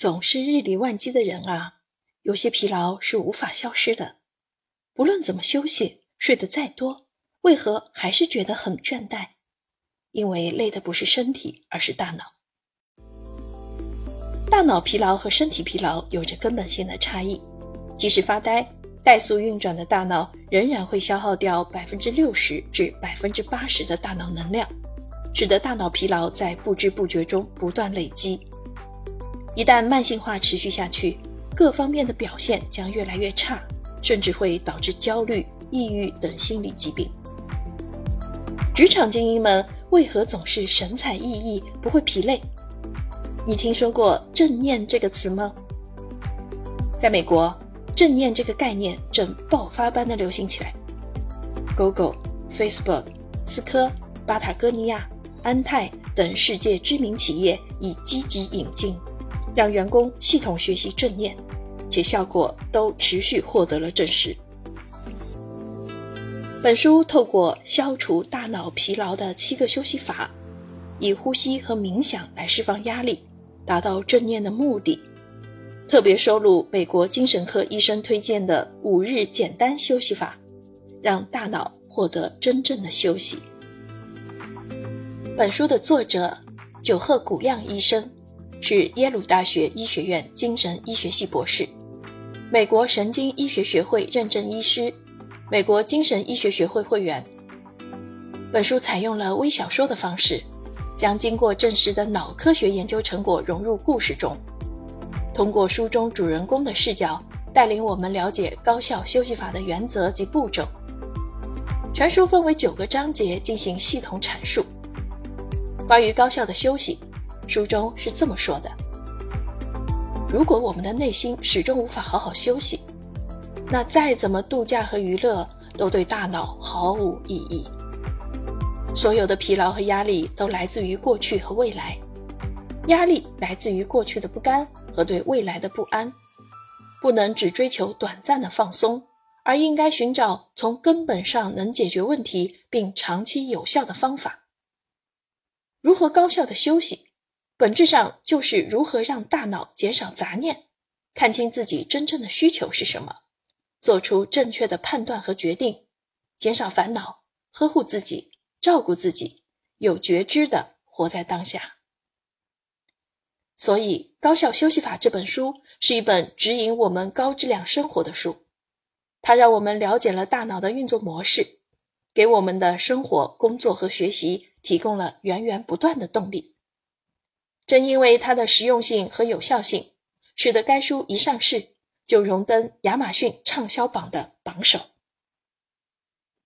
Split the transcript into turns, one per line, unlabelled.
总是日理万机的人啊，有些疲劳是无法消失的。不论怎么休息，睡得再多，为何还是觉得很倦怠？因为累的不是身体，而是大脑。大脑疲劳和身体疲劳有着根本性的差异。即使发呆、怠速运转的大脑，仍然会消耗掉百分之六十至百分之八十的大脑能量，使得大脑疲劳在不知不觉中不断累积。一旦慢性化持续下去，各方面的表现将越来越差，甚至会导致焦虑、抑郁等心理疾病。职场精英们为何总是神采奕奕，不会疲累？你听说过正念这个词吗？在美国，正念这个概念正爆发般的流行起来。Google、Facebook、思科、巴塔哥尼亚、安泰等世界知名企业已积极引进，让员工系统学习正念，且效果都持续获得了证实。本书透过消除大脑疲劳的七个休息法，以呼吸和冥想来释放压力。达到正念的目的，特别收录美国精神科医生推荐的五日简单休息法，让大脑获得真正的休息。本书的作者久贺古亮医生是耶鲁大学医学院精神医学系博士，美国神经医学学会认证医师，美国精神医学学会会员。本书采用了微小说的方式。将经过证实的脑科学研究成果融入故事中，通过书中主人公的视角，带领我们了解高效休息法的原则及步骤。全书分为九个章节进行系统阐述。关于高效的休息，书中是这么说的：如果我们的内心始终无法好好休息，那再怎么度假和娱乐都对大脑毫无意义。所有的疲劳和压力都来自于过去和未来，压力来自于过去的不甘和对未来的不安，不能只追求短暂的放松，而应该寻找从根本上能解决问题并长期有效的方法。如何高效的休息，本质上就是如何让大脑减少杂念，看清自己真正的需求是什么，做出正确的判断和决定，减少烦恼，呵护自己。照顾自己，有觉知的活在当下。所以，《高效休息法》这本书是一本指引我们高质量生活的书。它让我们了解了大脑的运作模式，给我们的生活、工作和学习提供了源源不断的动力。正因为它的实用性和有效性，使得该书一上市就荣登亚马逊畅销榜的榜首。